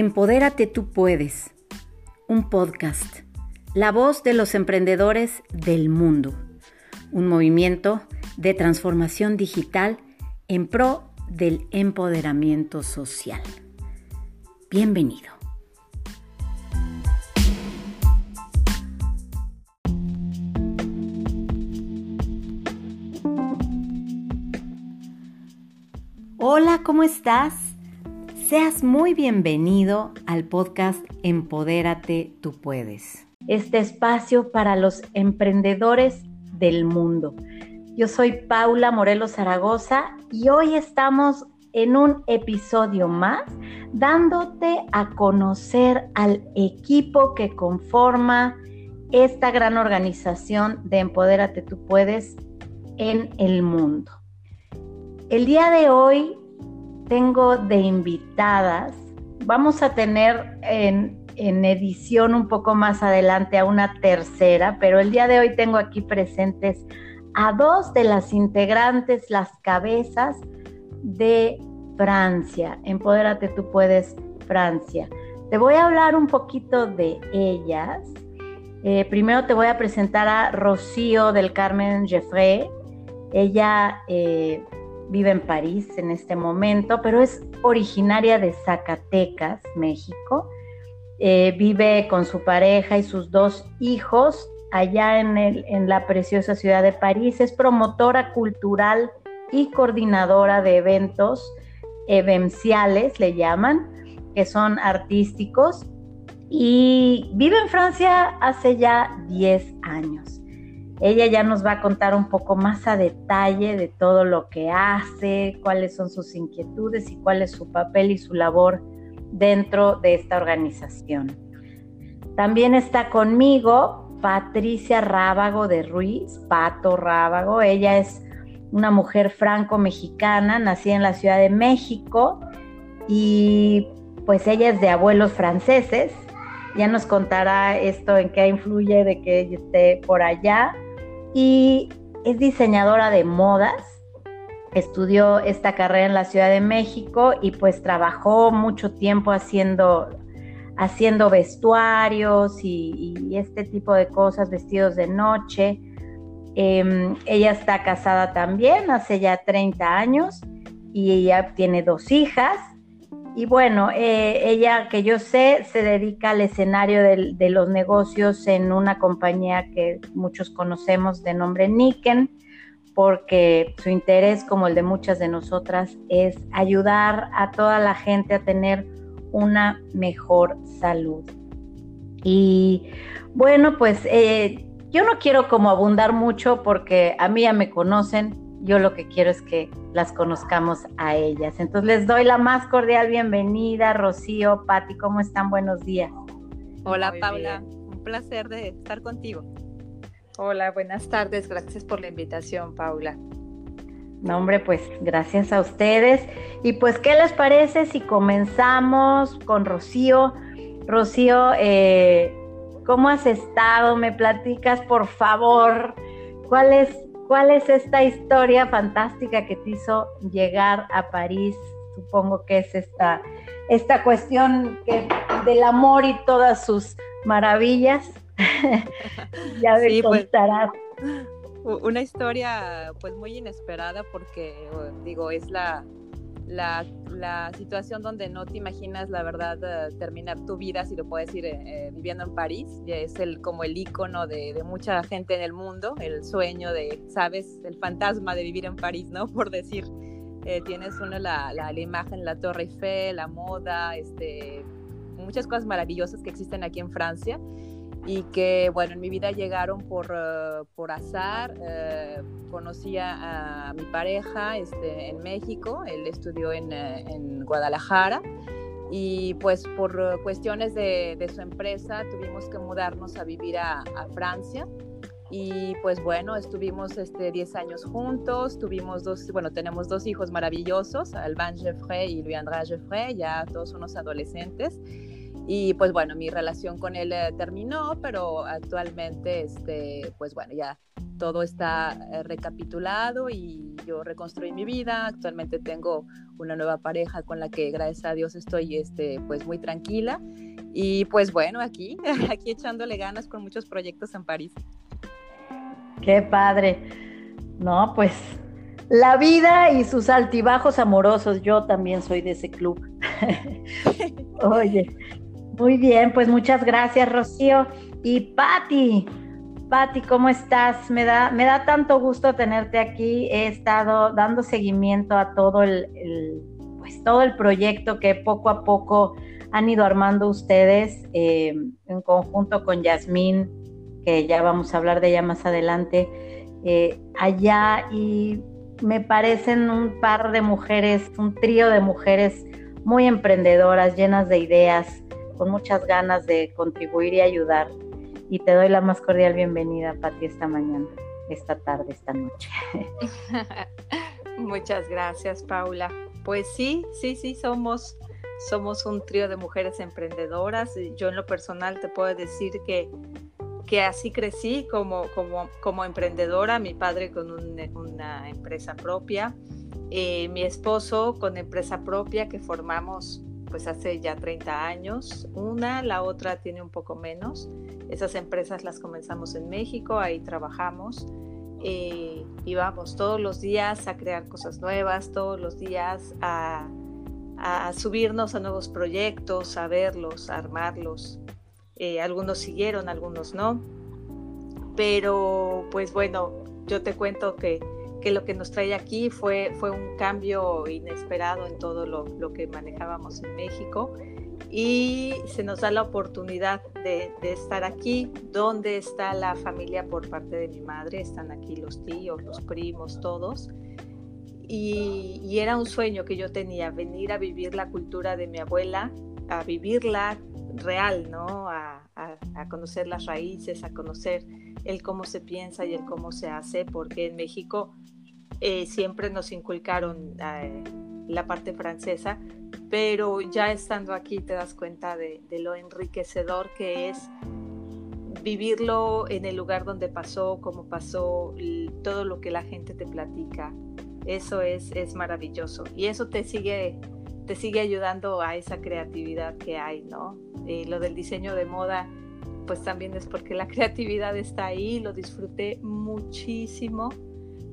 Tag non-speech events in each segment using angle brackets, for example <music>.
Empodérate tú puedes, un podcast, la voz de los emprendedores del mundo, un movimiento de transformación digital en pro del empoderamiento social. Bienvenido. Hola, ¿cómo estás? Seas muy bienvenido al podcast Empodérate, tú puedes. Este espacio para los emprendedores del mundo. Yo soy Paula Morelos Zaragoza y hoy estamos en un episodio más dándote a conocer al equipo que conforma esta gran organización de Empodérate tú puedes en el mundo. El día de hoy tengo de invitadas, vamos a tener en, edición un poco más adelante a una tercera, pero el día de hoy tengo aquí presentes a dos de las integrantes, las cabezas de Francia. Empodérate, tú puedes, Francia. Te voy a hablar un poquito de ellas. Eh, primero te voy a presentar a Rocío del Carmen Jeffrey. Ella eh, vive en París en este momento, pero es originaria de Zacatecas, México. Eh, vive con su pareja y sus dos hijos allá en, el, en la preciosa ciudad de París. Es promotora cultural y coordinadora de eventos evenciales, le llaman, que son artísticos. Y vive en Francia hace ya 10 años. Ella ya nos va a contar un poco más a detalle de todo lo que hace, cuáles son sus inquietudes y cuál es su papel y su labor dentro de esta organización. También está conmigo Patricia Rábago de Ruiz, Pato Rábago. Ella es una mujer franco-mexicana, nacida en la Ciudad de México y pues ella es de abuelos franceses. Ya nos contará esto en qué influye de que ella esté por allá y es diseñadora de modas. Estudió esta carrera en la Ciudad de México y pues trabajó mucho tiempo haciendo, haciendo vestuarios y, este tipo de cosas, vestidos de noche. Em, ella está casada también hace ya 30 años y ella tiene dos hijas y bueno, eh, ella que yo sé se dedica al escenario de, los negocios en una compañía que muchos conocemos de nombre Niken, porque su interés, como el de muchas de nosotras, es ayudar a toda la gente a tener una mejor salud. Y bueno, pues eh, yo no quiero como abundar mucho porque a mí ya me conocen, yo lo que quiero es que las conozcamos a ellas. Entonces les doy la más cordial bienvenida, Rocío, Patti, ¿cómo están? Buenos días. Hola Paula, un placer de estar contigo. Hola, buenas tardes, gracias por la invitación, Paula. No, hombre, pues gracias a ustedes. Y pues, ¿qué les parece si comenzamos con Rocío? Rocío, eh, ¿cómo has estado? ¿Me platicas, por favor? ¿Cuál es ¿Cuál es esta historia fantástica que te hizo llegar a París? Supongo que es esta, esta cuestión del amor y todas sus maravillas. <laughs> ya me sí, pues, una historia pues muy inesperada porque digo, es la, la, la, situación donde no te imaginas, la verdad, eh, terminar tu vida, si lo puedes decir, eh, eh, viviendo en París. Es el, como el icono de, mucha gente en el mundo, el sueño de, sabes, el fantasma de vivir en París, ¿no? <laughs> Por decir, tienes uno la, la, la, imagen, la Torre Eiffel, la moda, este, muchas cosas maravillosas que existen aquí en Francia y que, bueno, en mi vida llegaron por, uh, por azar. Uh, conocí a, mi pareja este, en México, él estudió en, uh, en Guadalajara y pues por cuestiones de, de, su empresa tuvimos que mudarnos a vivir a, a Francia. Y pues bueno, estuvimos este, 10 años juntos, tuvimos dos, bueno, tenemos dos hijos maravillosos, Alban Jeffrey y Louis-André Jeffrey, ya todos unos adolescentes. Y pues bueno, mi relación con él eh, terminó, pero actualmente, este, pues bueno, ya todo está eh, recapitulado y yo reconstruí mi vida. Actualmente tengo una nueva pareja con la que gracias a Dios estoy este, pues muy tranquila. Y pues bueno, aquí, <laughs> aquí echándole ganas con muchos proyectos en París. Qué padre. No, pues la vida y sus altibajos amorosos. Yo también soy de ese club. <laughs> <laughs> Oye, muy bien, pues muchas gracias, Rocío. Y Patti, Patti, ¿cómo estás? Me da, me da tanto gusto tenerte aquí. He estado dando seguimiento a todo el, pues todo el proyecto que poco a poco han ido armando ustedes eh, en conjunto con Yasmín, que ya vamos a hablar de ella más adelante, eh, allá y me parecen un par de mujeres, un trío de mujeres muy emprendedoras, llenas de ideas, con muchas ganas de contribuir y ayudar y te doy la más cordial bienvenida, Pati, esta mañana, esta tarde, esta noche. <laughs> Muchas gracias, Paula. Pues sí, sí, sí, somos, somos un trío de mujeres emprendedoras. Yo en lo personal te puedo decir que, que así crecí como, como, como emprendedora, mi padre con una empresa propia, eh, mi esposo con empresa propia que formamos pues hace ya 30 años. Una, la otra tiene un poco menos. Esas empresas las comenzamos en México, ahí trabajamos. Eh, y vamos todos los días a crear cosas nuevas, todos los días a, subirnos a nuevos proyectos, a verlos, a armarlos. Eh, algunos siguieron, algunos no. Pero pues bueno, yo te cuento que que lo que nos trae aquí fue, fue un cambio inesperado en todo lo, lo, que manejábamos en México. Y se nos da la oportunidad de, de, estar aquí, donde está la familia por parte de mi madre, están aquí los tíos, los primos, todos. Y, y era un sueño que yo tenía, venir a vivir la cultura de mi abuela, a vivirla real, ¿no? A, conocer las raíces, a conocer el cómo se piensa y el cómo se hace, porque en México eh, siempre nos inculcaron eh, la parte francesa, pero ya estando aquí te das cuenta de, lo enriquecedor que es vivirlo en el lugar donde pasó, cómo pasó, todo lo que la gente te platica. Eso es, es maravilloso y eso te sigue, te sigue ayudando a esa creatividad que hay, ¿no? Eh, lo del diseño de moda, pues también es porque la <laughs> creatividad está ahí, lo disfruté muchísimo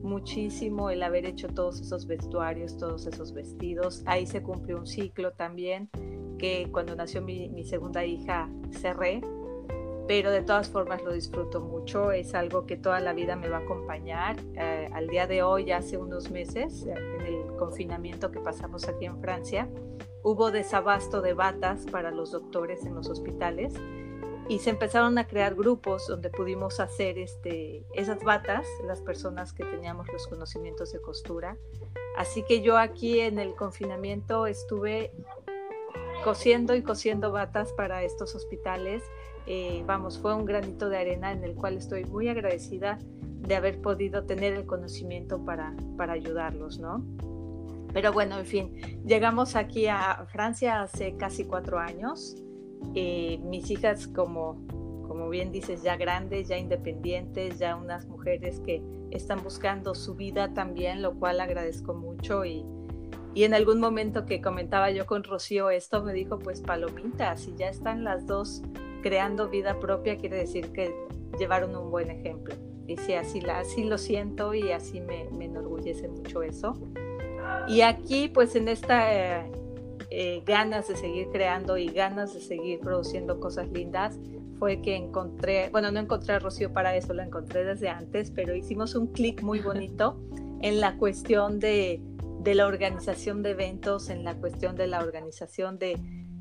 muchísimo el haber hecho todos esos vestuarios, todos esos vestidos. Ahí se cumplió un ciclo también, que cuando nació mi, segunda hija cerré, pero de todas formas lo disfruto mucho, es algo que toda la vida me va a acompañar. Eh, al día de hoy, hace unos meses, en el confinamiento que pasamos aquí en Francia, hubo desabasto de batas para los doctores en los hospitales y se empezaron a crear grupos donde pudimos hacer este, esas batas, las personas que teníamos los conocimientos de costura. Así que yo aquí en el confinamiento estuve cosiendo y cosiendo batas para estos hospitales. Eh, vamos, fue un granito de arena en el cual estoy muy agradecida de haber podido tener el conocimiento para, para ayudarlos, ¿no? Pero bueno, en fin, llegamos aquí a Francia hace casi cuatro años eh, mis hijas como, como bien dices, ya grandes, ya independientes, ya unas mujeres que están buscando su vida también, lo cual agradezco mucho y, y en algún momento que comentaba yo con Rocío esto, me dijo, pues palomita, si ya están las dos creando vida propia, quiere decir que llevaron un buen ejemplo. Y sí, así, así lo siento y así me, me enorgullece mucho eso. Y aquí, pues en esta eh, eh, ganas de seguir creando y ganas de seguir produciendo cosas lindas fue que encontré, bueno, no encontré a Rocío para eso, lo encontré desde antes, pero hicimos un clic muy bonito <laughs> en la cuestión de, de, la organización de eventos, en la cuestión de la organización de,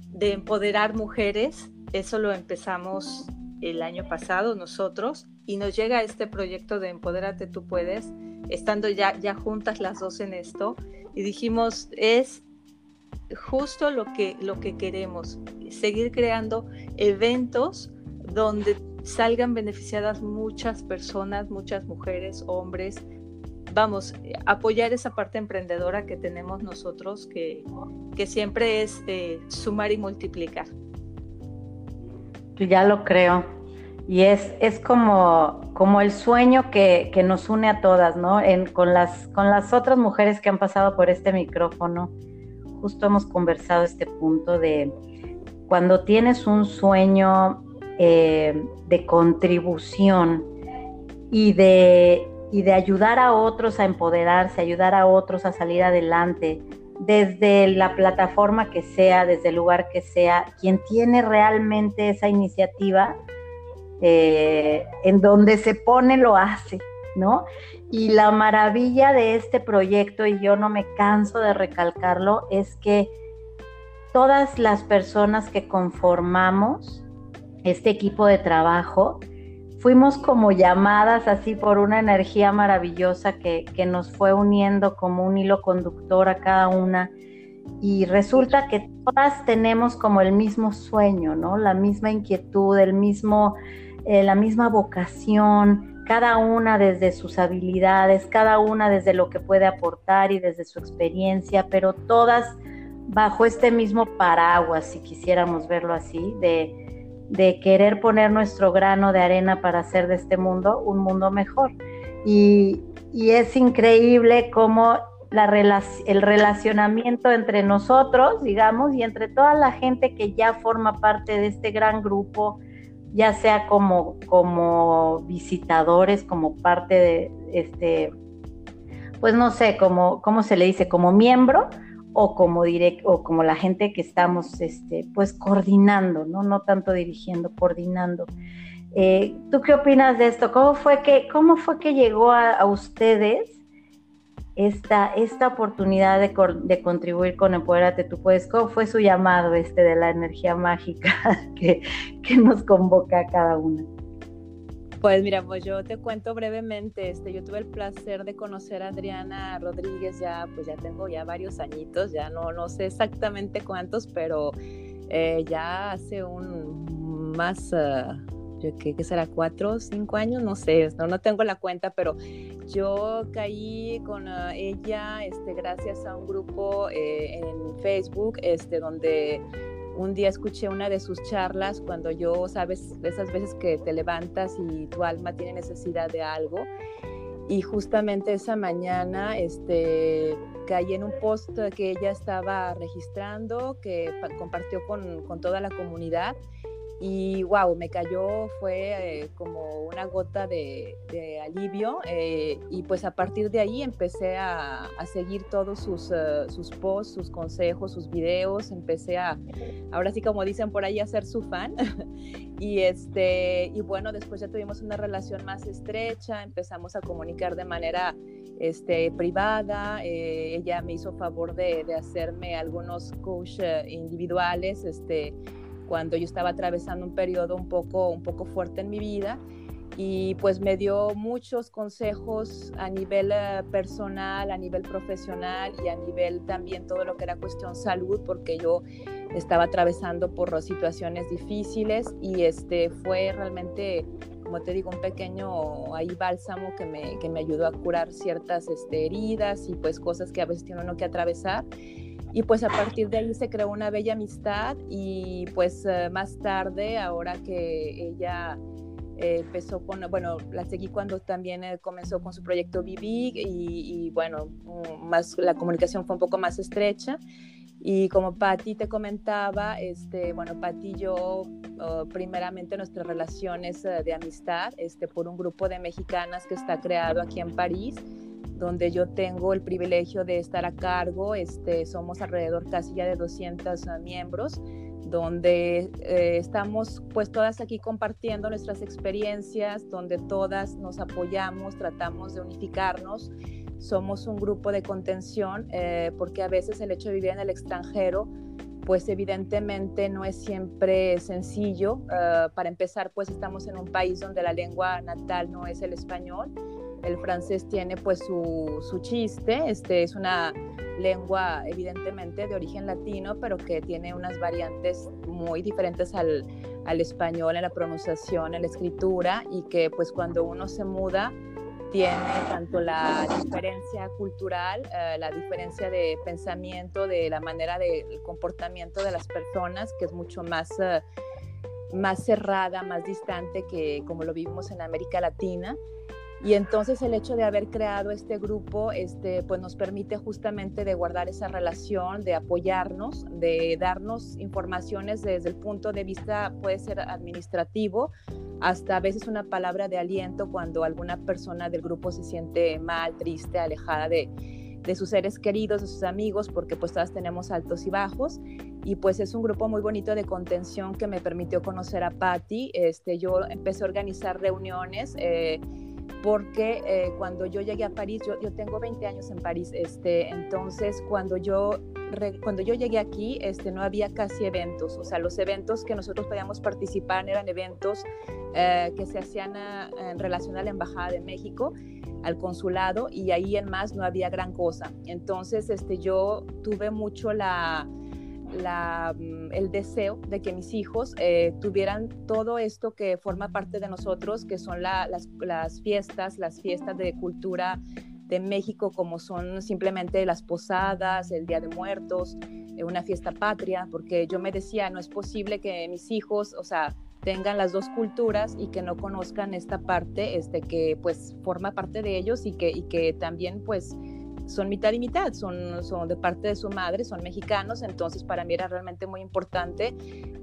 de empoderar mujeres. Eso lo empezamos el año pasado nosotros y nos llega este proyecto de Empodérate tú puedes, estando ya, ya juntas las dos en esto y dijimos, es justo lo que, lo que queremos, seguir creando eventos donde salgan beneficiadas muchas personas, muchas mujeres, hombres. Vamos, apoyar esa parte emprendedora que tenemos nosotros, que, que siempre es eh, sumar y multiplicar. Ya lo creo. Y es, es como, como el sueño que, nos une a todas, ¿no? con, las, con las otras mujeres que han pasado por este micrófono, justo hemos conversado este punto de cuando tienes un sueño eh, de contribución y de, y de ayudar a otros a empoderarse, ayudar a otros a salir adelante, desde la plataforma que sea, desde el lugar que sea, quien tiene realmente esa iniciativa, eh, en donde se pone lo hace, ¿no? Y la maravilla de este proyecto, y yo no me canso de recalcarlo, es que todas las personas que conformamos este equipo de trabajo, fuimos como llamadas así por una energía maravillosa que, que, nos fue uniendo como un hilo conductor a cada una. Y resulta que todas tenemos como el mismo sueño, ¿no? La misma inquietud, el mismo, eh, la misma vocación, cada una desde sus habilidades, cada una desde lo que puede aportar y desde su experiencia, pero todas bajo este mismo paraguas, si quisiéramos verlo así, de, de querer poner nuestro grano de arena para hacer de este mundo un mundo mejor. Y, es increíble cómo la el relacionamiento entre nosotros, digamos, y entre toda la gente que ya forma parte de este gran grupo, ya sea como, como visitadores, como parte de este, pues no sé, ¿cómo se le dice? Como miembro, o como direct, o como la gente que estamos este, pues coordinando, ¿no? No tanto dirigiendo, coordinando. Eh, ¿Tú qué opinas de esto? ¿Cómo fue que, cómo fue que llegó a, ustedes esta, esta oportunidad de, de, contribuir con Empodérate Tú Puedes? ¿Cómo fue su llamado este de la energía mágica <laughs> que, que nos convoca a cada una? Pues mira, pues yo te cuento brevemente, este, yo tuve el placer de conocer a Adriana Rodríguez ya, pues ya tengo ya varios añitos, ya no, no sé exactamente cuántos, pero eh, ya hace un más, uh, ¿qué, será? ¿Cuatro o cinco años? No sé, no, no tengo la cuenta, pero yo caí con ah, ella este, gracias a un grupo eh, en Facebook, este, donde un día escuché una de sus charlas cuando yo, sabes, esas veces que te levantas y tu alma tiene necesidad de algo. Y justamente esa mañana este, caí en un post que ella estaba registrando, que compartió con, con toda la comunidad y wow, me cayó, fue eh, como una gota de, alivio eh, y pues a partir de ahí empecé a, seguir todos sus, eh, sus posts, sus consejos, sus videos, empecé a, ahora sí como dicen por ahí, a ser su fan. <laughs> Y este, y bueno, después ya tuvimos una relación más estrecha, empezamos a comunicar de manera este, privada, ella me hizo favor de, de hacerme algunos coach individuales, este, cuando yo estaba atravesando un periodo un poco, un poco fuerte en mi vida y pues me dio muchos consejos a nivel eh, personal, a nivel profesional y a nivel también todo lo que era cuestión salud, porque yo estaba atravesando por situaciones difíciles y este fue realmente, como te digo, un pequeño ahí bálsamo que me, que me ayudó a curar ciertas este, heridas y pues cosas que a veces tiene uno que atravesar. Y pues a partir de ahí se creó una bella amistad y pues eh, más tarde, ahora que ella eh, empezó con, bueno, la seguí cuando también eh, comenzó con su proyecto Vivi y, bueno, mm, más, la comunicación fue un poco más estrecha. Y como Patti te comentaba, este, bueno, Patti y yo, oh, primeramente nuestras relaciones de amistad, este, por un grupo de mexicanas que está creado aquí en París, donde yo tengo el privilegio de estar a cargo. Este, somos alrededor casi ya de 200 ah, miembros, donde eh, estamos pues todas aquí compartiendo nuestras experiencias, donde todas nos apoyamos, tratamos de unificarnos. Somos un grupo de contención eh, porque a veces el hecho de vivir en el extranjero pues evidentemente no es siempre sencillo. Ah, para empezar, pues estamos en un país donde la lengua natal no es el español el francés tiene pues su, su, chiste, este es una lengua evidentemente de origen latino, pero que tiene unas variantes muy diferentes al, al español en la pronunciación, en la escritura, y que pues cuando uno se muda tiene tanto la diferencia cultural, eh, la diferencia de pensamiento, de la manera del comportamiento de las personas, que es mucho más... Eh, más cerrada, más distante que como lo vivimos en América Latina. Y entonces el hecho de haber creado este grupo, este, pues nos permite justamente de guardar esa relación, de apoyarnos, de darnos informaciones desde el punto de vista, puede ser administrativo, hasta a veces una palabra de aliento cuando alguna persona del grupo se siente mal, triste, alejada de, de sus seres queridos, de sus amigos, porque pues todas tenemos altos y bajos. Y pues es un grupo muy bonito de contención que me permitió conocer a Patti. Este, yo empecé a organizar reuniones. Eh, porque eh, cuando yo llegué a París, yo, tengo 20 años en París, este, entonces cuando yo, cuando yo llegué aquí, este, no había casi eventos, o sea, los eventos que nosotros podíamos participar eran eventos eh, que se hacían en relación a la Embajada de México, al consulado, y ahí en más no había gran cosa. Entonces, este, yo tuve mucho la Mm, el deseo de que mis hijos eh, tuvieran todo esto que forma parte de nosotros, que son las, fiestas, las fiestas de cultura de México, como son simplemente las posadas, el Día de Muertos, eh, una fiesta patria, porque yo me decía, no es posible que mis hijos, o sea, tengan las dos culturas y que no conozcan esta parte, este, que pues forma parte de ellos y que, y que también pues son mitad y mitad, son, son de parte de su madre, son mexicanos, entonces para mí era realmente muy importante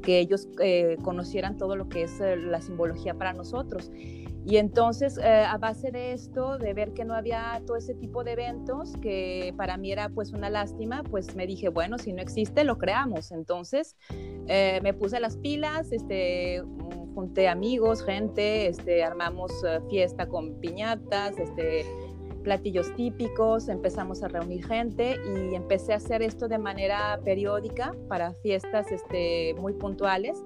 que ellos eh, conocieran todo lo que es eh, la simbología para nosotros. Y entonces, eh, a base de esto, de ver que no había todo ese tipo de eventos, que para mí era pues una lástima, pues me dije, bueno, si no existe, lo creamos. Entonces, me puse las pilas, este, junté amigos, gente, este, armamos fiesta con piñatas, este, platillos típicos, empezamos a reunir gente y empecé a hacer esto de manera periódica para fiestas este, muy puntuales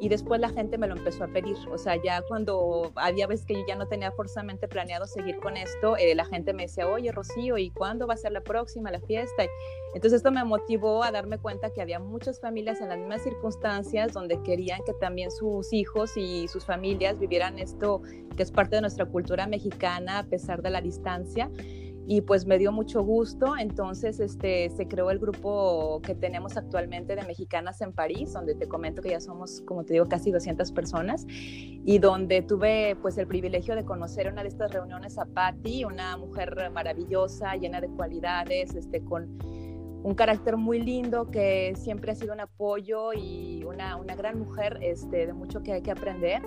y después la gente me lo empezó a pedir. O sea, ya cuando había veces que yo ya no tenía forzamente planeado seguir con esto, eh, la gente me decía, oye, Rocío, ¿y cuándo va a ser la próxima, la fiesta? Entonces esto me motivó a darme cuenta que había muchas familias en las mismas circunstancias donde querían que también sus hijos y sus familias vivieran esto que es parte de nuestra cultura mexicana a pesar de la distancia y pues me dio mucho gusto. Entonces este, se creó el grupo que tenemos actualmente de mexicanas en París, donde te comento que ya somos, como te digo, casi 200 personas y donde tuve pues el privilegio de conocer una de estas reuniones a Patti, una mujer maravillosa, llena de cualidades, este, con un carácter muy lindo que siempre ha sido un apoyo y una, una gran mujer este, de mucho que hay que aprender.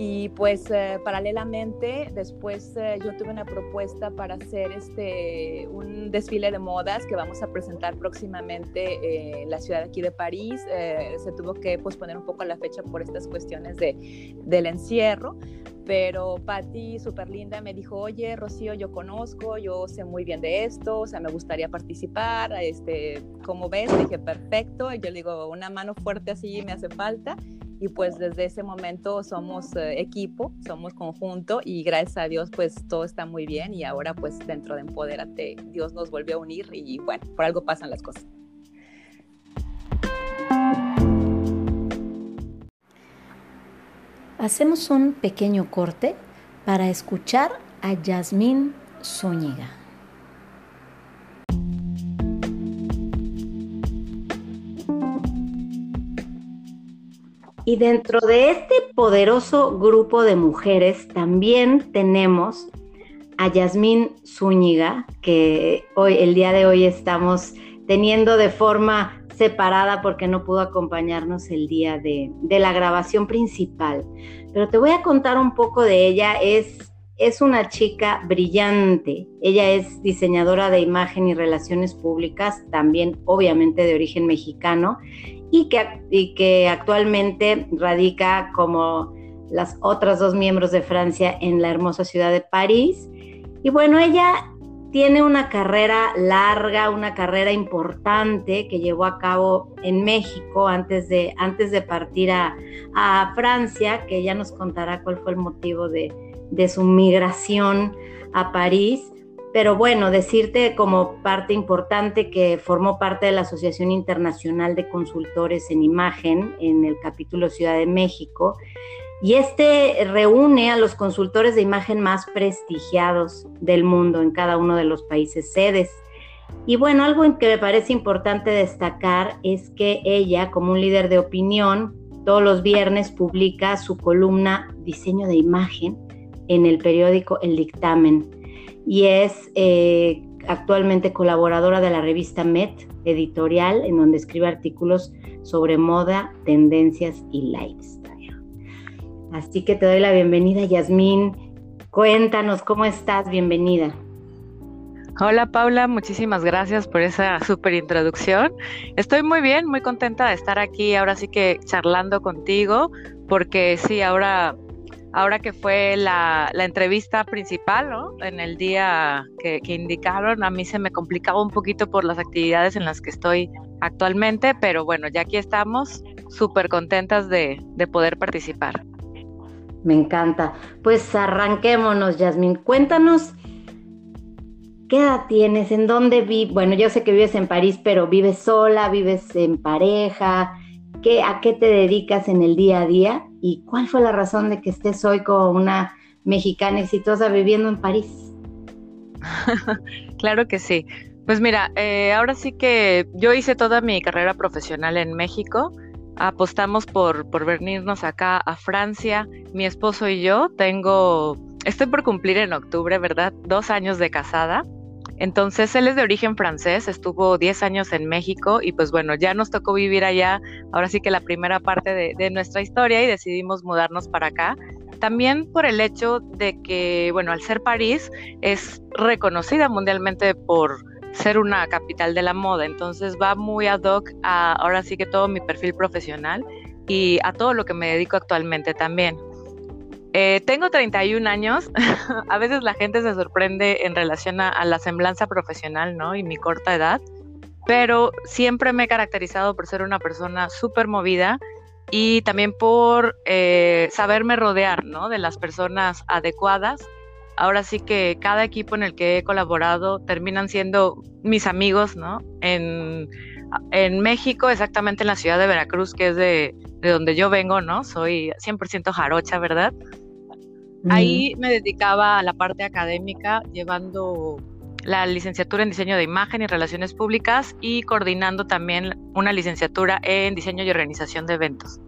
Y pues eh, paralelamente después eh, yo tuve una propuesta para hacer este, un desfile de modas que vamos a presentar próximamente eh, en la ciudad aquí de París. se tuvo que posponer un poco la fecha por estas cuestiones de, del encierro, pero Patti, súper linda, me dijo, oye, Rocío, yo conozco, yo sé muy bien de esto, o sea, me gustaría participar, este, ¿cómo ves? dije, perfecto, y yo le digo, una mano fuerte así me hace falta, y pues desde ese momento somos eh, equipo, somos conjunto y gracias a Dios pues todo está muy bien y ahora pues dentro de Empodérate Dios nos vuelve a unir y bueno, por algo pasan las cosas. Hacemos un pequeño corte para escuchar a Yasmín Zúñiga. Y dentro de este poderoso grupo de mujeres también tenemos a Yasmín Zúñiga, que hoy, el día de hoy estamos teniendo de forma separada porque no pudo acompañarnos el día de, de la grabación principal. Pero te voy a contar un poco de ella. Es, es una chica brillante. Ella es diseñadora de imagen y relaciones públicas, también obviamente de origen mexicano y que, que actualmente radica como las otras dos miembros de Francia en la hermosa ciudad de París. Y bueno, ella tiene una carrera larga, una carrera importante que llevó a cabo en México antes de, antes de partir a, a Francia, que ya nos contará cuál fue el motivo de, de su migración a París. Pero bueno, decirte como parte importante que formó parte de la Asociación Internacional de Consultores en Imagen en el capítulo Ciudad de México. Y este reúne a los consultores de imagen más prestigiados del mundo en cada uno de los países sedes. Y bueno, algo que me parece importante destacar es que ella, como un líder de opinión, todos los viernes publica su columna Diseño de Imagen en el periódico El Dictamen y es eh, actualmente colaboradora de la revista Met Editorial, en donde escribe artículos sobre moda, tendencias y lifestyle. Así que te doy la bienvenida, Yasmín. Cuéntanos cómo estás, bienvenida. Hola Paula, muchísimas gracias por esa súper introducción. Estoy muy bien, muy contenta de estar aquí ahora sí que charlando contigo, porque sí, ahora, ahora que fue la, entrevista principal, ¿no? En el día que, indicaron, a mí se me complicaba un poquito por las actividades en las que estoy actualmente, pero bueno, ya aquí estamos, súper contentas de, de poder participar. Me encanta. Pues arranquémonos, Yasmin. Cuéntanos ¿Qué edad tienes? ¿En dónde vives? Bueno, yo sé que vives en París, pero ¿vives sola? ¿Vives en pareja? ¿Qué, ¿A qué te dedicas en el día a día? ¿Y cuál fue la razón de que estés hoy como una mexicana exitosa viviendo en París? <laughs> claro que sí. Pues mira, eh, ahora sí que yo hice toda mi carrera profesional en México. Apostamos por, por venirnos acá a Francia. Mi esposo y yo tengo, estoy por cumplir en octubre, ¿verdad? Dos años de casada. Entonces él es de origen francés, estuvo 10 años en México y pues bueno, ya nos tocó vivir allá, ahora sí que la primera parte de, nuestra historia y decidimos mudarnos para acá. También por el hecho de que, bueno, al ser París es reconocida mundialmente por ser una capital de la moda, entonces va muy ad hoc a ahora sí que todo mi perfil profesional y a todo lo que me dedico actualmente también. Eh, tengo 31 años. <laughs> a veces la gente se sorprende en relación a, la semblanza profesional, ¿no? Y mi corta edad. Pero siempre me he caracterizado por ser una persona súper movida y también por eh, saberme rodear, ¿no? De las personas adecuadas. Ahora sí que cada equipo en el que he colaborado terminan siendo mis amigos, ¿no? En, en México, exactamente en la ciudad de Veracruz, que es de, de donde yo vengo, ¿no? Soy 100% jarocha, ¿verdad? Ahí me dedicaba a la parte académica, llevando la licenciatura en diseño de imagen y relaciones públicas y coordinando también una licenciatura en diseño y organización de eventos.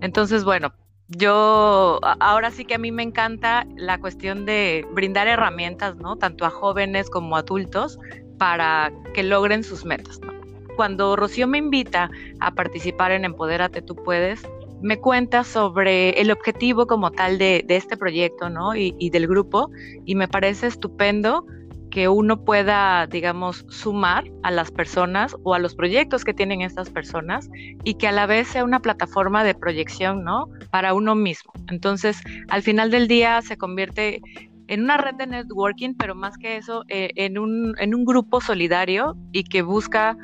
Entonces, bueno, yo ahora sí que a mí me encanta la cuestión de brindar herramientas, ¿no? Tanto a jóvenes como a adultos para que logren sus metas, ¿no? Cuando Rocío me invita a participar en Empodérate Tú Puedes, me cuenta sobre el objetivo como tal de, este proyecto, ¿no? Y, y, del grupo, y me parece estupendo que uno pueda, digamos, sumar a las personas o a los proyectos que tienen estas personas y que a la vez sea una plataforma de proyección, ¿no? Para uno mismo. Entonces, al final del día se convierte en una red de networking, pero más que eso, eh, en, un, en un grupo solidario y que busca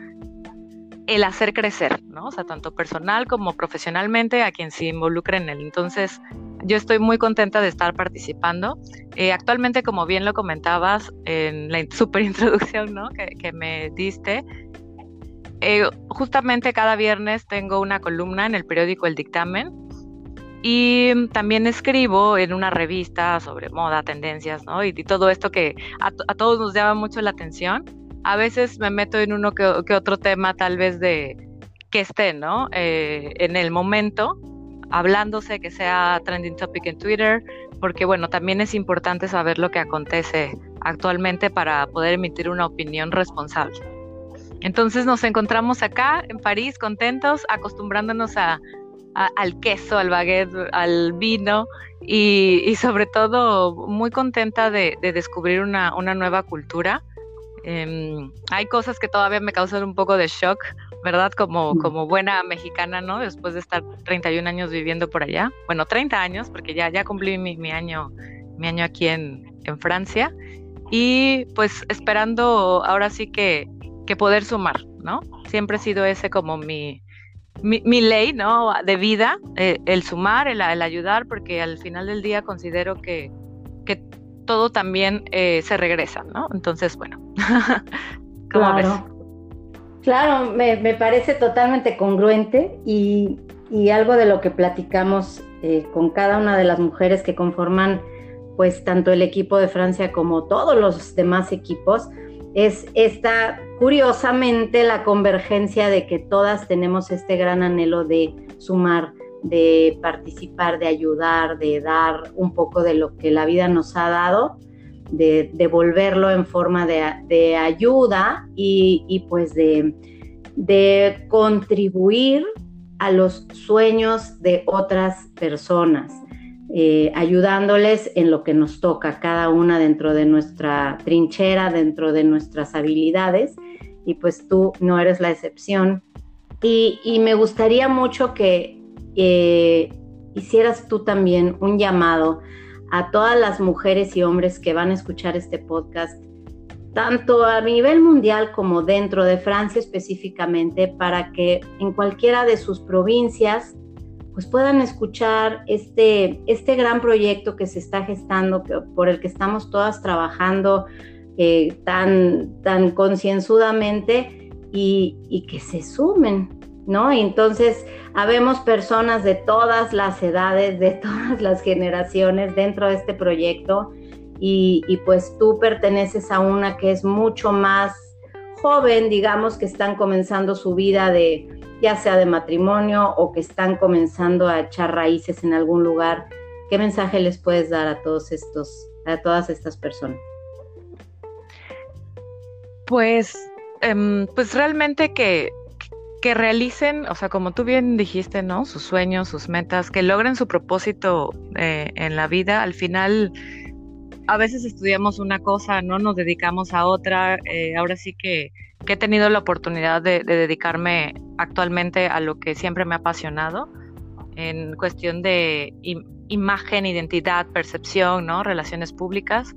el hacer crecer, ¿no? O sea, tanto personal como profesionalmente a quien se involucre en él. Entonces, yo estoy muy contenta de estar participando. Eh, actualmente, como bien lo comentabas en la <laughs> super introducción, ¿no? Que, me diste, eh, justamente cada viernes tengo una columna en el periódico El Dictamen y también escribo en una revista sobre moda, tendencias, ¿no? Y, todo esto que a, a todos nos llama mucho la atención a veces me meto en uno que, otro tema tal vez de que esté, ¿no? Eh, en el momento, hablándose, que sea trending topic en Twitter, porque bueno, también es importante saber lo que acontece actualmente para poder emitir una opinión responsable. Entonces nos encontramos acá en París contentos, acostumbrándonos a, al queso, al baguette, al vino y, sobre todo muy contenta de, descubrir una, una, nueva cultura Em, hay cosas que todavía me causan un poco de shock, ¿verdad? Como, como buena mexicana, ¿no? Después de estar 31 años viviendo por allá. Bueno, 30 años, porque ya, ya cumplí mi, año, mi año aquí en, en, Francia. Y pues esperando ahora sí que, que poder sumar, ¿no? Siempre ha sido ese como mi, mi, ley, ¿no? De vida, eh, el sumar, el, el ayudar, porque al final del día considero que, que todo también eh, se regresa, ¿no? Entonces, bueno, <laughs> ¿cómo claro. Claro, me, parece totalmente congruente y, algo de lo que platicamos eh, con cada una de las mujeres que conforman pues tanto el equipo de Francia como todos los demás equipos, es esta, curiosamente, la convergencia de que todas tenemos este gran anhelo de sumar, de participar, de ayudar, de dar un poco de lo que la vida nos ha dado, de devolverlo en forma de, ayuda y, pues de, de contribuir a los sueños de otras personas. Eh, ayudándoles en lo que nos toca, cada una dentro de nuestra trinchera, dentro de nuestras habilidades, y pues tú no eres la excepción. Y, me gustaría mucho que hicieras tú también un llamado a todas las mujeres y hombres que van a escuchar este podcast, tanto a nivel mundial como dentro de Francia específicamente, para que en cualquiera de sus provincias pues puedan escuchar este, este gran proyecto que se está gestando, por el que estamos todas trabajando eh, tan, tan concienzudamente y, que se sumen, ¿no? Entonces, habemos personas de todas las edades, de todas las generaciones dentro de este proyecto y, y pues tú perteneces a una que es mucho más joven, digamos, que están comenzando su vida de ya sea de matrimonio o que están comenzando a echar raíces en algún lugar, ¿qué mensaje les puedes dar a todos estos, a todas estas personas? Pues, em, pues realmente que, que realicen, o sea, como tú bien dijiste, ¿no? Sus sueños, sus metas, que logren su propósito eh, en la vida. Al final, a veces estudiamos una cosa, no nos dedicamos a otra. Eh, ahora sí que que he tenido la oportunidad de, dedicarme actualmente a lo que siempre me ha apasionado en cuestión de imagen, identidad, percepción, ¿no? Relaciones públicas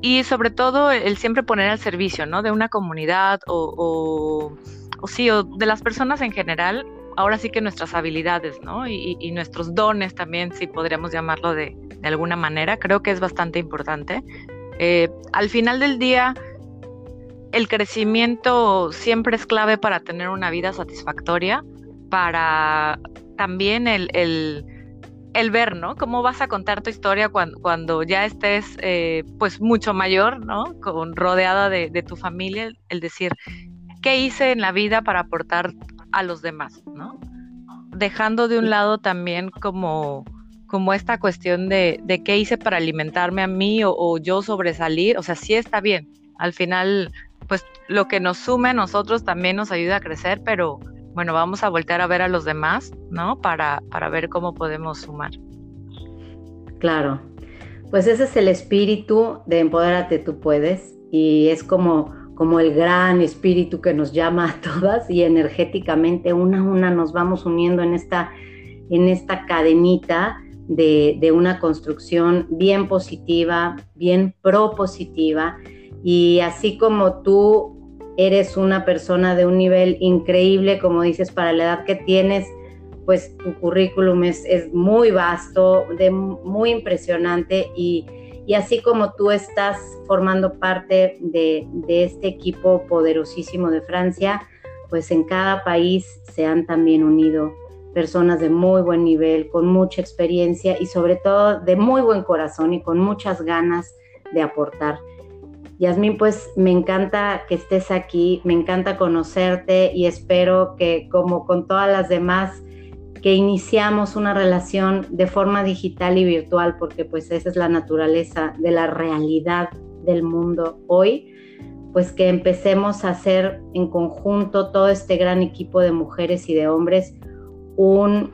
y sobre todo el siempre poner al servicio, ¿no? De una comunidad o, o, sí, o de las personas en general, ahora sí que nuestras habilidades, ¿no? Y, nuestros dones también, si podríamos llamarlo de, alguna manera, creo que es bastante importante. Eh, al final del día, el crecimiento siempre es clave para tener una vida satisfactoria, para también el, el, ver, ¿no? Cómo vas a contar tu historia cuando, cuando ya estés, eh, pues, mucho mayor, ¿no? Con, rodeada de, tu familia, el decir, ¿qué hice en la vida para aportar a los demás, ¿no? Dejando de un lado también como como esta cuestión de, de qué hice para alimentarme a mí o, o, yo sobresalir, o sea, sí está bien. Al final pues lo que nos sume a nosotros también nos ayuda a crecer, pero bueno, vamos a voltear a ver a los demás, ¿no? Para, para ver cómo podemos sumar. Claro, pues ese es el espíritu de Empodérate tú puedes y es como, como el gran espíritu que nos llama a todas y energéticamente una a una nos vamos uniendo en esta, en esta cadenita de, una construcción bien positiva, bien propositiva. Y así como tú eres una persona de un nivel increíble, como dices, para la edad que tienes, pues tu currículum es, muy vasto, muy impresionante y, así como tú estás formando parte de, de, este equipo poderosísimo de Francia, pues en cada país se han también unido personas de muy buen nivel, con mucha experiencia y sobre todo de muy buen corazón y con muchas ganas de aportar. Yasmín, pues me encanta que estés aquí, me encanta conocerte y espero que como con todas las demás, que iniciamos una relación de forma digital y virtual, porque pues esa es la naturaleza de la realidad del mundo hoy, pues que empecemos a hacer en conjunto todo este gran equipo de mujeres y de hombres un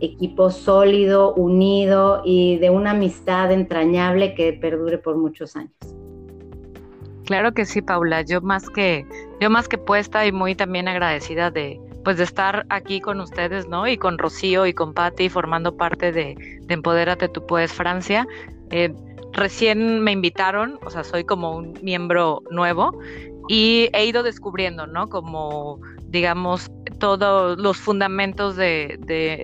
equipo sólido, unido y de una amistad entrañable que perdure por muchos años. Claro que sí, Paula. Yo más que, yo más que puesta y muy también agradecida de, pues de estar aquí con ustedes, ¿no? Y con Rocío y con Patti formando parte de, Empodérate Tú Puedes Francia. Eh, recién me invitaron, o sea, soy como un miembro nuevo y he ido descubriendo, ¿no? Como, digamos, todos los fundamentos de,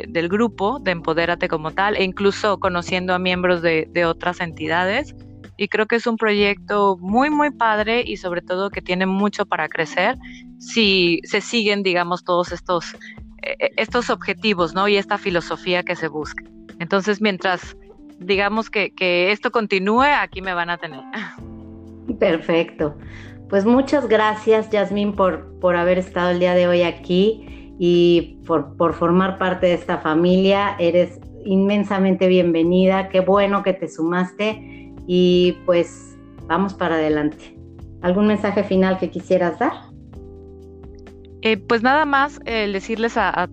del grupo, de Empodérate como tal, e incluso conociendo a miembros de, de otras entidades y creo que es un proyecto muy, muy padre y sobre todo que tiene mucho para crecer si se siguen, digamos, todos estos, eh, estos objetivos, ¿no? Y esta filosofía que se busca. Entonces, mientras, digamos, que, que esto continúe, aquí me van a tener. <laughs> Perfecto. Pues muchas gracias, Yasmín, por, por haber estado el día de hoy aquí y por, por formar parte de esta familia. Eres inmensamente bienvenida, qué bueno que te sumaste y pues vamos para adelante. ¿Algún mensaje final que quisieras dar? Eh, pues nada más decirles a,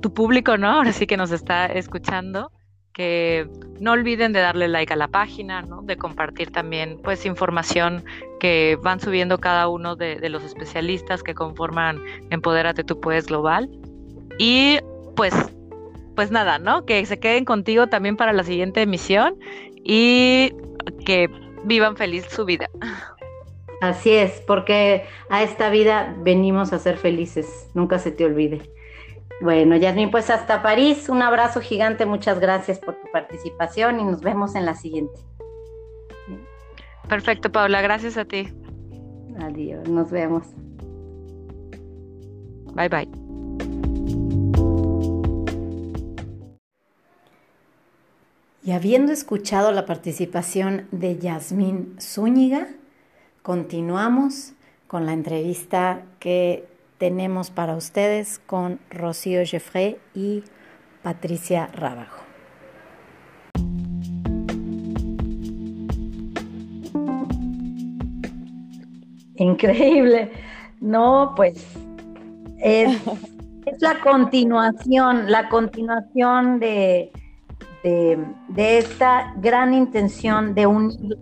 tu público, ¿no? Ahora sí que nos está escuchando, que no olviden de darle like a la página, ¿no? De compartir también, pues, información que van subiendo cada uno de, de los especialistas que conforman Empodérate Tú Puedes Global. Y pues pues nada, ¿no? Que se queden contigo también para la siguiente emisión y que vivan feliz su vida. Así es, porque a esta vida venimos a ser felices, nunca se te olvide. Bueno, Yasmin, pues hasta París, un abrazo gigante, muchas gracias por tu participación y nos vemos en la siguiente. Perfecto, Paula, gracias a ti. Adiós, nos vemos. Bye bye. Y habiendo escuchado la participación de Yasmín Zúñiga, continuamos con la entrevista que tenemos para ustedes con Rocío Jeffrey y Patricia Rábajo. Increíble. No, pues es, <laughs> es la continuación, la continuación de, de, esta gran intención de unir,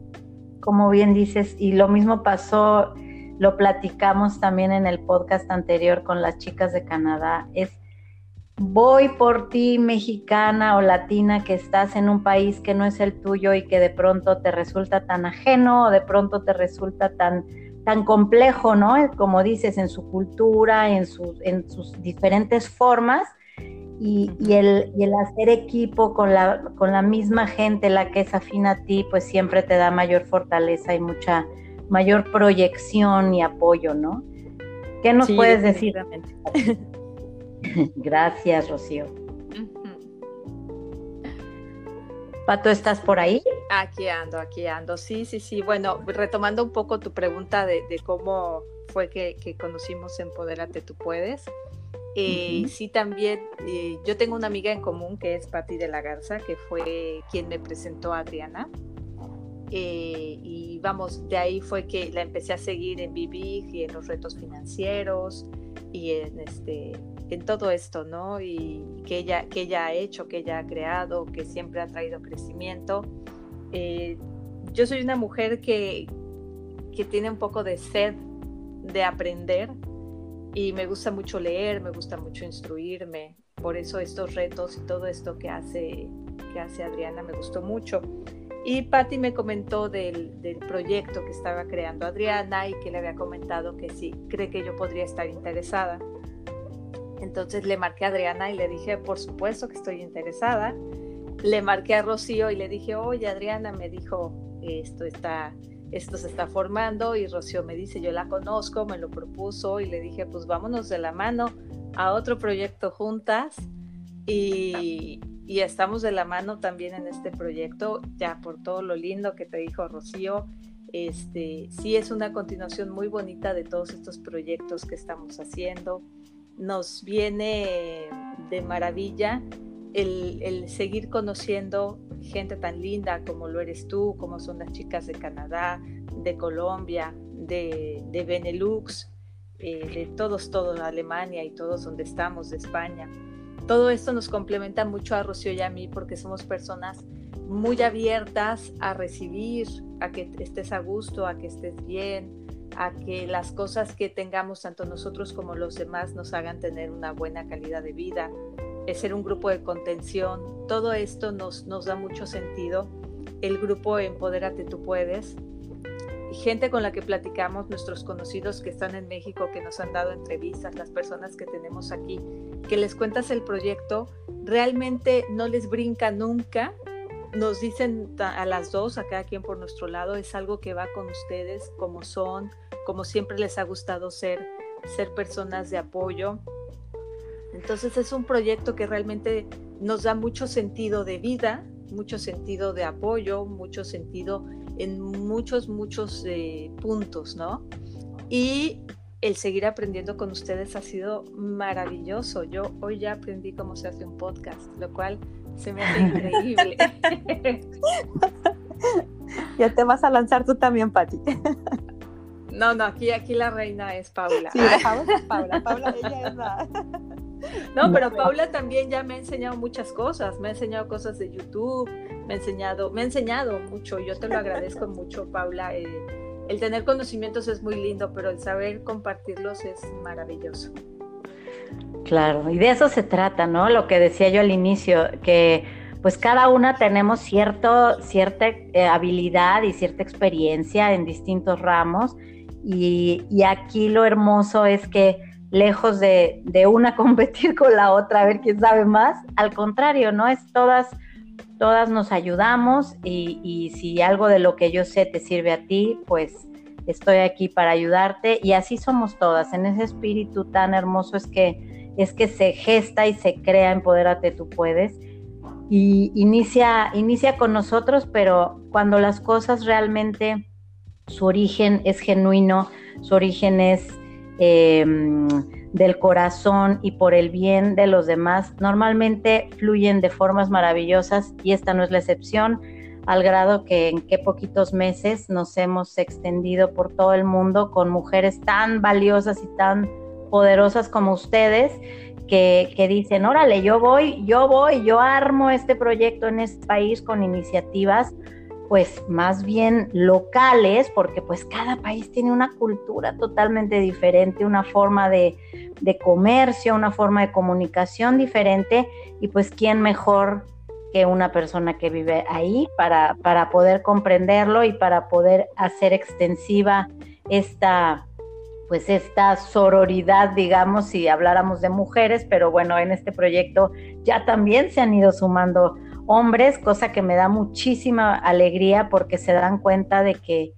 como bien dices, y lo mismo pasó, lo platicamos también en el podcast anterior con las chicas de Canadá, es voy por ti, mexicana o latina, que estás en un país que no es el tuyo y que de pronto te resulta tan ajeno o de pronto te resulta tan, tan complejo, ¿no? Como dices, en su cultura, en en sus diferentes formas y, el, el, hacer equipo con la, con la misma gente, la que es afín a ti, pues siempre te da mayor fortaleza y mucha mayor proyección y apoyo, ¿no? ¿Qué nos puedes decir? <laughs> Gracias, Rocío. Pato, ¿estás por ahí? Aquí ando, aquí ando. Sí, sí, sí. Bueno, retomando un poco tu pregunta de, cómo fue que, que conocimos Empodérate Tú Puedes. Eh, sí, también eh, yo tengo una amiga en común que es Patti de la Garza, que fue quien me presentó a Adriana. Eh, y vamos, de ahí fue que la empecé a seguir en Vivig y en los retos financieros y en, este, en todo esto, ¿no? Y que ella, que ella ha hecho, que ella ha creado, que siempre ha traído crecimiento. yo soy una mujer que, que tiene un poco de sed de aprender y me gusta mucho leer, me gusta mucho instruirme, por eso estos retos y todo esto que hace, que hace Adriana me gustó mucho. Y Patti me comentó del, del, proyecto que estaba creando Adriana y que le había comentado que sí, cree que yo podría estar interesada. Entonces le marqué a Adriana y le dije, por supuesto que estoy interesada. Le marqué a Rocío y le dije, oye Adriana, me dijo, esto está, esto se está formando y Rocío me dice, yo la conozco, me lo propuso y le dije, pues vámonos de la mano a otro proyecto juntas y, y estamos de la mano también en este proyecto, ya por todo lo lindo que te dijo Rocío. Este, sí es una continuación muy bonita de todos estos proyectos que estamos haciendo. Nos viene de maravilla el, seguir conociendo gente tan linda como lo eres tú, como son las chicas de Canadá, de Colombia, de, de Benelux, eh, de todos, todos, Alemania y todos donde estamos, de España. Todo esto nos complementa mucho a Rocío y a mí porque somos personas muy abiertas a recibir, a que estés a gusto, a que estés bien, a que las cosas que tengamos tanto nosotros como los demás nos hagan tener una buena calidad de vida, ser un grupo de contención, todo esto nos, nos da mucho sentido. El grupo Empodérate Tú Puedes, gente con la que platicamos, nuestros conocidos que están en México, que nos han dado entrevistas, las personas que tenemos aquí, que les cuentas el proyecto, realmente no les brinca nunca. Nos dicen a las dos, a cada quien por nuestro lado, es algo que va con ustedes, como son, como siempre les ha gustado ser, ser personas de apoyo, entonces es un proyecto que realmente nos da mucho sentido de vida, mucho sentido de apoyo, mucho sentido en muchos, muchos eh, puntos, ¿no? Y el seguir aprendiendo con ustedes ha sido maravilloso. Yo hoy ya aprendí cómo se hace un podcast, lo cual se me hace increíble. <laughs> ya te vas a lanzar tú también, Pati. No, no, aquí, aquí la reina es Paula. Sí, Paula es Paula. Paula, ella es la... No, pero Paula también ya me ha enseñado muchas cosas. Me ha enseñado cosas de YouTube, me ha enseñado, me ha enseñado mucho. Yo te lo agradezco <laughs> mucho, Paula. Eh, el tener conocimientos es muy lindo, pero el saber compartirlos es maravilloso. Claro, y de eso se trata, ¿no? Lo que decía yo al inicio, que pues cada una tenemos cierto, cierta eh, habilidad y cierta experiencia en distintos ramos y, aquí lo hermoso es que lejos de, una <laughs> competir con la otra a ver quién sabe más, al contrario, ¿no? Es todas, todas nos ayudamos y, y si algo de lo que yo sé te sirve a ti, pues estoy aquí para ayudarte y así somos todas, en ese espíritu tan hermoso es que es que se gesta y se crea Empodérate tú puedes. Y inicia, inicia con nosotros, pero cuando las cosas realmente, su origen es genuino, su origen es em, del corazón y por el bien de los demás, normalmente fluyen de formas maravillosas y esta no es la excepción, al grado que en qué poquitos meses nos hemos extendido por todo el mundo con mujeres tan valiosas y tan poderosas como ustedes que, dicen, órale, yo voy, yo voy, yo armo este proyecto en este país con iniciativas pues más bien locales, porque pues cada país tiene una cultura totalmente diferente, una forma de, de, comercio, una forma de comunicación diferente, y pues quién mejor que una persona que vive ahí para, para poder comprenderlo y para poder hacer extensiva esta, pues esta sororidad, digamos, si habláramos de mujeres, pero bueno, en este proyecto ya también se han ido sumando hombres, cosa que me da muchísima alegría porque se dan cuenta de que,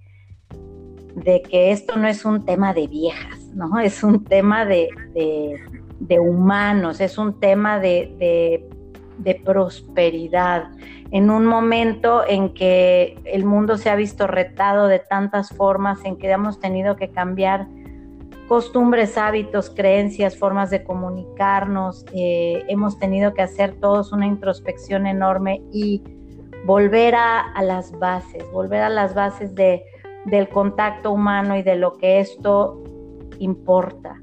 de que esto no es un tema de viejas, ¿no? <laughs> Es un tema de, de, humanos, es un tema de, de prosperidad. En un momento en que el mundo se ha visto retado de tantas formas, en que hemos tenido que cambiar costumbres, hábitos, creencias, formas de comunicarnos. Eh, hemos tenido que hacer todos una introspección enorme y volver a, las bases, volver a las bases de, del contacto humano y de lo que esto importa.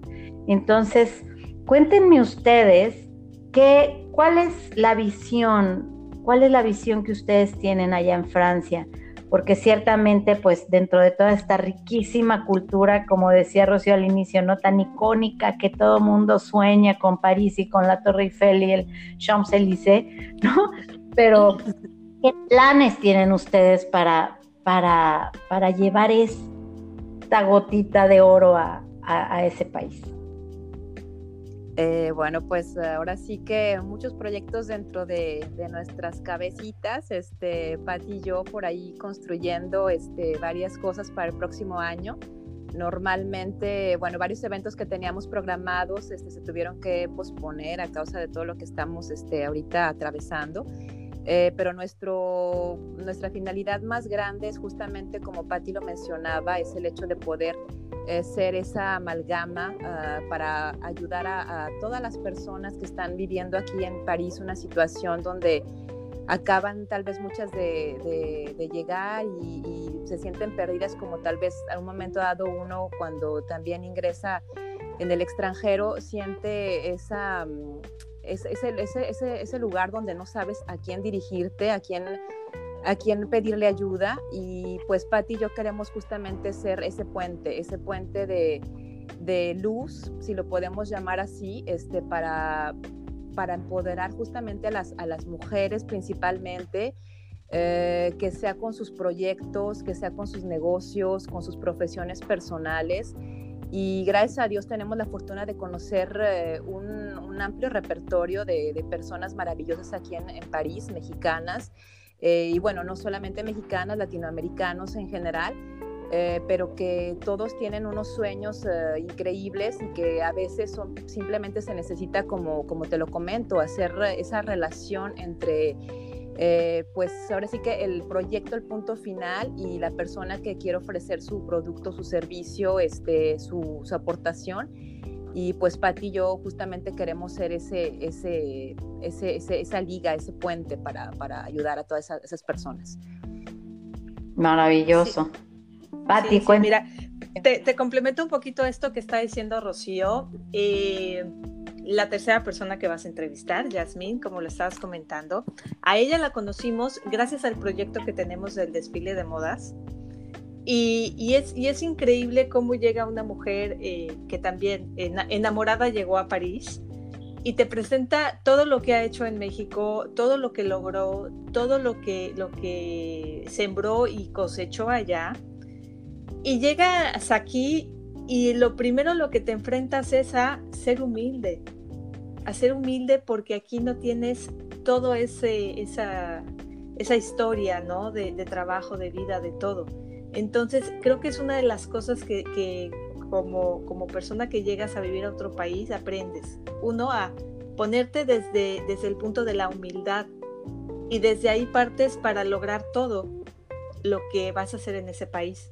Entonces, cuéntenme ustedes qué, cuál es la visión, cuál es la visión que ustedes tienen allá en Francia porque ciertamente pues dentro de toda esta riquísima cultura, como decía Rocío al inicio, no tan icónica que todo mundo sueña con París y con la Torre Eiffel y el Champs-Élysées, <laughs> ¿no? Pero ¿qué planes tienen ustedes para, para, para llevar esta gotita de oro a ese país? Eh, bueno, pues ahora sí que muchos proyectos dentro de, nuestras cabecitas, este, Pati y yo por ahí construyendo este, varias cosas para el próximo año. Normalmente, bueno, varios eventos que teníamos programados este, se tuvieron que posponer a causa de todo lo que estamos este, ahorita atravesando. Eh, pero nuestro, nuestra finalidad más grande es justamente, como Patti lo mencionaba, es el hecho de poder eh, ser esa amalgama ah, para ayudar a, todas las personas que están viviendo aquí en París una situación donde acaban tal vez muchas de, llegar y, se sienten perdidas como tal vez a un momento dado uno cuando también ingresa en el extranjero siente esa mm, es, ese, ese, lugar donde no sabes a quién dirigirte, a quién, a quién pedirle ayuda. Y pues Patti y yo queremos justamente ser ese puente, ese puente de, de luz, si lo podemos llamar así, este, para, para empoderar justamente a las, a las mujeres principalmente. Eh, que sea con sus proyectos, que sea con sus negocios, con sus profesiones personales y gracias a Dios tenemos la fortuna de conocer eh, un, amplio repertorio de, personas maravillosas aquí en, París, mexicanas, eh, y bueno, no solamente mexicanas, latinoamericanos en general, eh, pero que todos tienen unos sueños increíbles y que a veces simplemente se necesita, como, como te lo comento, hacer esa relación entre eh, pues ahora sí que el proyecto, el punto final y la persona que quiere ofrecer su producto, su servicio, este, su, aportación. Y pues Pati y yo justamente queremos ser ese, ese, ese, esa liga, ese puente para, para ayudar a todas esas, personas. Maravilloso. Pati, Mira, te, te, complemento un poquito esto que está diciendo Rocío. Eh, la tercera persona que vas a entrevistar, Yasmín, como lo estabas comentando. A ella la conocimos gracias al proyecto que tenemos del desfile de modas. Y, es, es, increíble cómo llega una mujer eh, que también enamorada llegó a París y te presenta todo lo que ha hecho en México, todo lo que logró, todo lo que, lo que sembró y cosechó allá. Y llegas aquí y lo primero lo que te enfrentas es a ser humilde, a ser humilde porque aquí no tienes todo ese, esa, esa historia, ¿no? De, trabajo, de vida, de todo. Entonces, creo que es una de las cosas que, como, persona que llegas a vivir a otro país aprendes. Uno, a ponerte desde, desde el punto de la humildad y desde ahí partes para lograr todo lo que vas a hacer en ese país.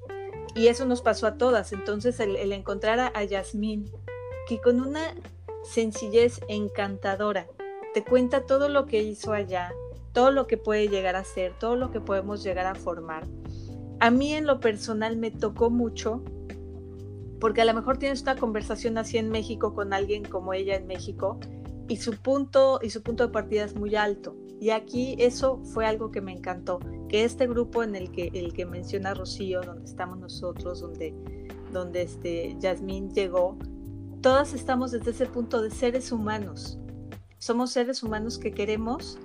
Y eso nos pasó a todas. Entonces, el, encontrar a, a Yasmín, que con una sencillez encantadora. Te cuenta todo lo que hizo allá, todo lo que puede llegar a ser, todo lo que podemos llegar a formar. A mí en lo personal me tocó mucho porque a lo mejor tienes una conversación así en México con alguien como ella en México y su punto y su punto de partida es muy alto. Y aquí eso fue algo que me encantó, que este grupo en el que el que menciona Rocío, donde estamos nosotros, donde donde este Yasmín llegó, todas estamos desde ese punto de seres humanos. Somos seres humanos que queremos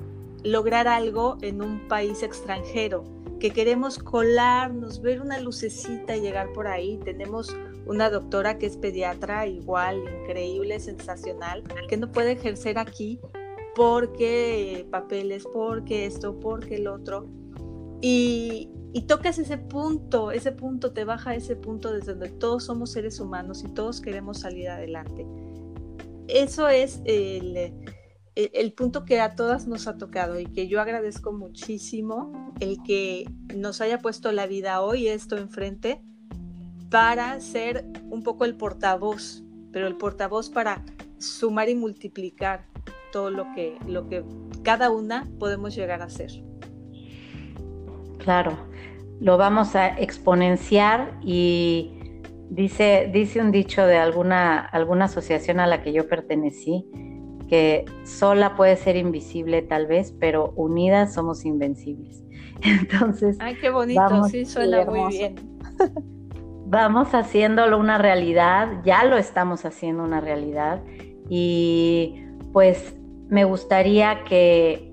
lograr algo en un país extranjero, que queremos colarnos, ver una lucecita y llegar por ahí. Tenemos una doctora que es pediatra igual, increíble, sensacional, que no puede ejercer aquí porque papeles, porque esto, porque el otro. Y, y tocas ese punto, ese punto te baja ese punto desde donde todos somos seres humanos y todos queremos salir adelante. Eso es el, el, punto que a todas nos ha tocado y que yo agradezco muchísimo el que nos haya puesto la vida hoy esto enfrente para ser un poco el portavoz, pero el portavoz para sumar y multiplicar todo lo que, lo que cada una podemos llegar a ser. Claro, lo vamos a exponenciar y dice, dice un dicho de alguna, alguna asociación a la que yo pertenecí, que sola puede ser invisible tal vez, pero unidas somos invencibles. <laughs> Entonces, ay, qué bonito, sí, suena muy bien. <laughs> Vamos haciéndolo una realidad, ya lo estamos haciendo una realidad y pues me gustaría que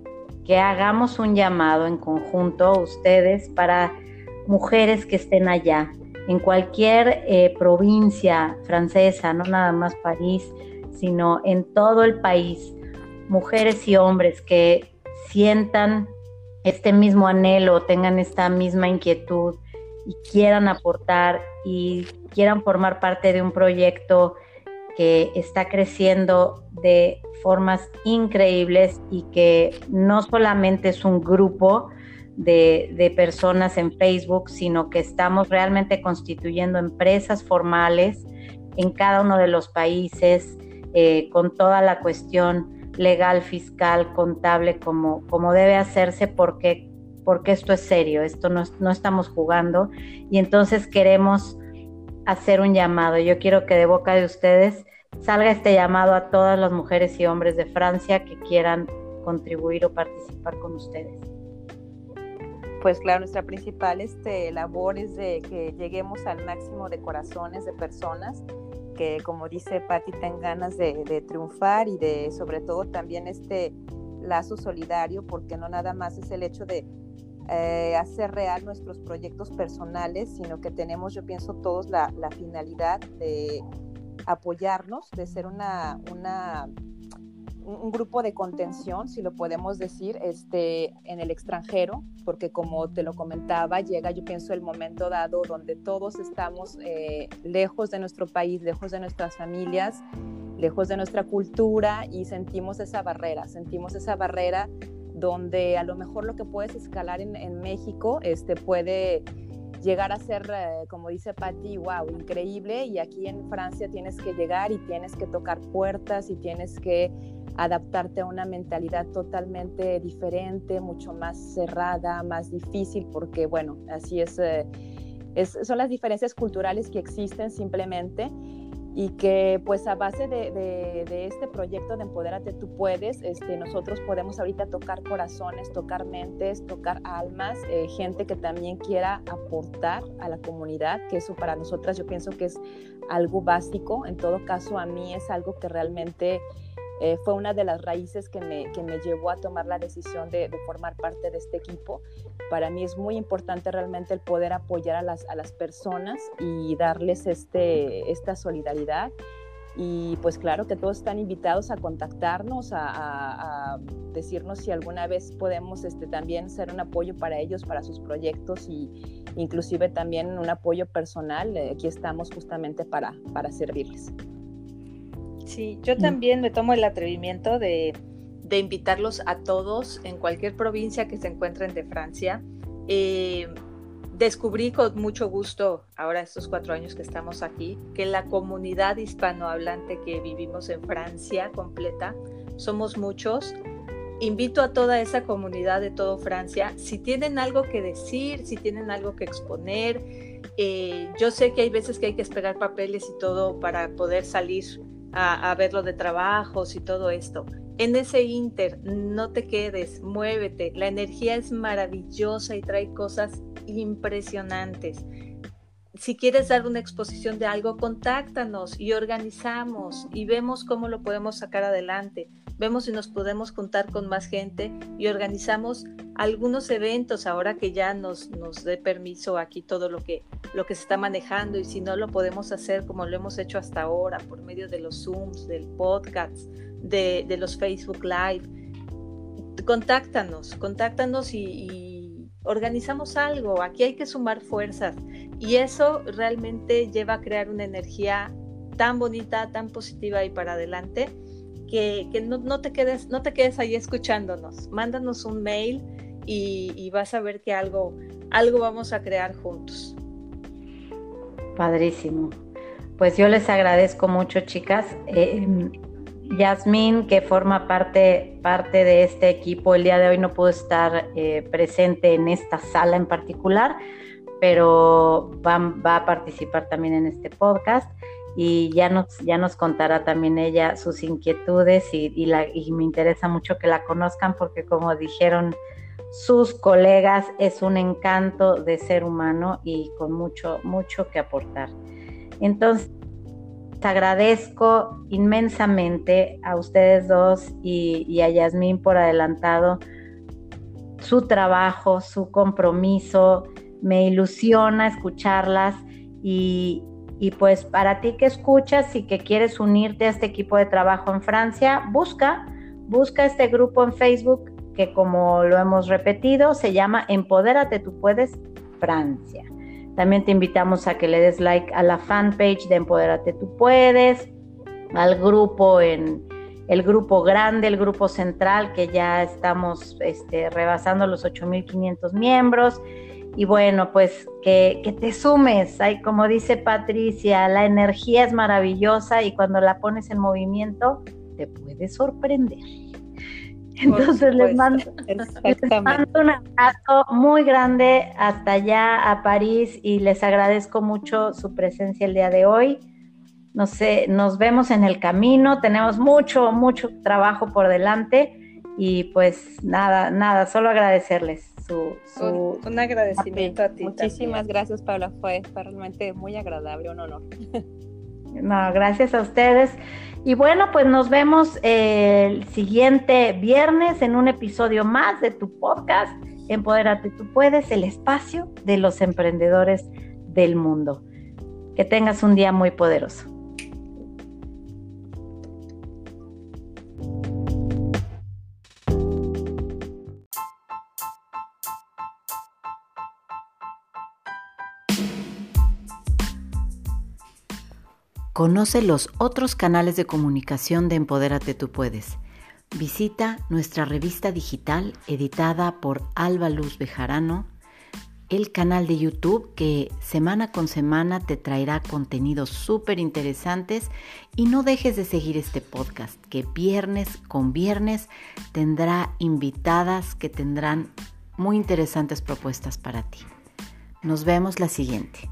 que hagamos un llamado en conjunto ustedes para mujeres que estén allá, en cualquier eh, provincia francesa, no nada más París, sino en todo el país, mujeres y hombres que sientan este mismo anhelo, tengan esta misma inquietud y quieran aportar y quieran formar parte de un proyecto que está creciendo de formas increíbles y que no solamente es un grupo de, personas en Facebook, sino que estamos realmente constituyendo empresas formales en cada uno de los países eh, con toda la cuestión legal, fiscal, contable, como, como debe hacerse porque, porque esto es serio, esto no, no estamos jugando y entonces queremos hacer un llamado. Yo quiero que de boca de ustedes salga este llamado a todas las mujeres y hombres de Francia que quieran contribuir o participar con ustedes. Pues claro, nuestra principal este, labor es de que lleguemos al máximo de corazones de personas que, como dice Patti, tengan ganas de, triunfar y de, sobre todo, también este lazo solidario, porque no nada más es el hecho de eh, hacer real nuestros proyectos personales, sino que tenemos, yo pienso, todos la, finalidad de apoyarnos, de ser una, una, un grupo de contención, si lo podemos decir, este, en el extranjero, porque como te lo comentaba, llega, yo pienso, el momento dado donde todos estamos eh, lejos de nuestro país, lejos de nuestras familias, lejos de nuestra cultura y sentimos esa barrera, sentimos esa barrera donde a lo mejor lo que puedes escalar en, en México este, puede llegar a ser, eh, como dice Patti, wow, increíble. Y aquí en Francia tienes que llegar y tienes que tocar puertas y tienes que adaptarte a una mentalidad totalmente diferente, mucho más cerrada, más difícil, porque bueno, así es, eh, son las diferencias culturales que existen simplemente y que pues a base de, este proyecto de Empodérate Tú Puedes, este, nosotros podemos ahorita tocar corazones, tocar mentes, tocar almas, eh, gente que también quiera aportar a la comunidad, que eso para nosotras yo pienso que es algo básico, en todo caso a mí es algo que realmente eh, fue una de las raíces que me, que me llevó a tomar la decisión de, formar parte de este equipo. Para mí es muy importante realmente el poder apoyar a las, a las personas y darles este, esta solidaridad. Y pues claro que todos están invitados a contactarnos, a, a, decirnos si alguna vez podemos este, también ser un apoyo para ellos, para sus proyectos y inclusive también un apoyo personal. Eh, aquí estamos justamente para, para servirles. Sí, yo mm. también me tomo el atrevimiento de, invitarlos a todos en cualquier provincia que se encuentren de Francia. Eh, descubrí con mucho gusto, ahora estos cuatro años que estamos aquí, que la comunidad hispanohablante que vivimos en Francia completa, somos muchos. Invito a toda esa comunidad de todo Francia, si tienen algo que decir, si tienen algo que exponer, eh, yo sé que hay veces que hay que esperar papeles y todo para poder salir a, ver lo de trabajos y todo esto. En ese inter, no te quedes, muévete. La energía es maravillosa y trae cosas impresionantes. Si quieres dar una exposición de algo, contáctanos y organizamos y vemos cómo lo podemos sacar adelante vemos si nos podemos contar con más gente y organizamos algunos eventos ahora que ya nos, nos dé permiso aquí todo lo que, lo que se está manejando y si no lo podemos hacer como lo hemos hecho hasta ahora por medio de los Zooms, del podcast, de, de los Facebook Live. Contáctanos, contáctanos y, y organizamos algo. Aquí hay que sumar fuerzas y eso realmente lleva a crear una energía tan bonita, tan positiva y para adelante que, no, te quedes, no te quedes ahí escuchándonos. Mándanos un mail y, vas a ver que algo, algo vamos a crear juntos. Padrísimo. Pues yo les agradezco mucho, chicas. Eh, Yasmín, que forma parte, parte de este equipo, el día de hoy no pudo estar eh, presente en esta sala en particular, pero va, a participar también en este podcast y ya nos, ya nos contará también ella sus inquietudes y, y me interesa mucho que la conozcan porque como dijeron sus colegas, es un encanto de ser humano y con mucho, mucho que aportar. Entonces, te agradezco inmensamente a ustedes dos y, y a Yasmín por adelantado su trabajo, su compromiso. Me ilusiona escucharlas y, y pues para ti que escuchas y que quieres unirte a este equipo de trabajo en Francia, busca, busca este grupo en Facebook que como lo hemos repetido, se llama Empodérate tú puedes Francia. También te invitamos a que le des like a la fanpage de Empodérate tú puedes, al grupo en el grupo grande, el grupo central, que ya estamos este, rebasando los 8.500 miembros y bueno, pues que, te sumes, Hay, como dice Patricia, la energía es maravillosa y cuando la pones en movimiento te puede sorprender. Entonces <laughs> les mando, un abrazo muy grande hasta allá a París y les agradezco mucho su presencia el día de hoy. No sé, nos vemos en el camino, tenemos mucho, mucho trabajo por delante y pues nada, nada, solo agradecerles un, agradecimiento a ti. Muchísimas gracias, Paula. Fue, realmente muy agradable, un honor. <laughs> No, gracias a ustedes. Y bueno, pues nos vemos el siguiente viernes en un episodio más de tu podcast, Empodérate tú puedes, el espacio de los emprendedores del mundo. Que tengas un día muy poderoso. Conoce los otros canales de comunicación de Empodérate Tú Puedes. Visita nuestra revista digital editada por Alba Luz Bejarano, el canal de YouTube que semana con semana te traerá contenidos súper interesantes y no dejes de seguir este podcast que viernes con viernes tendrá invitadas que tendrán muy interesantes propuestas para ti. Nos vemos la siguiente.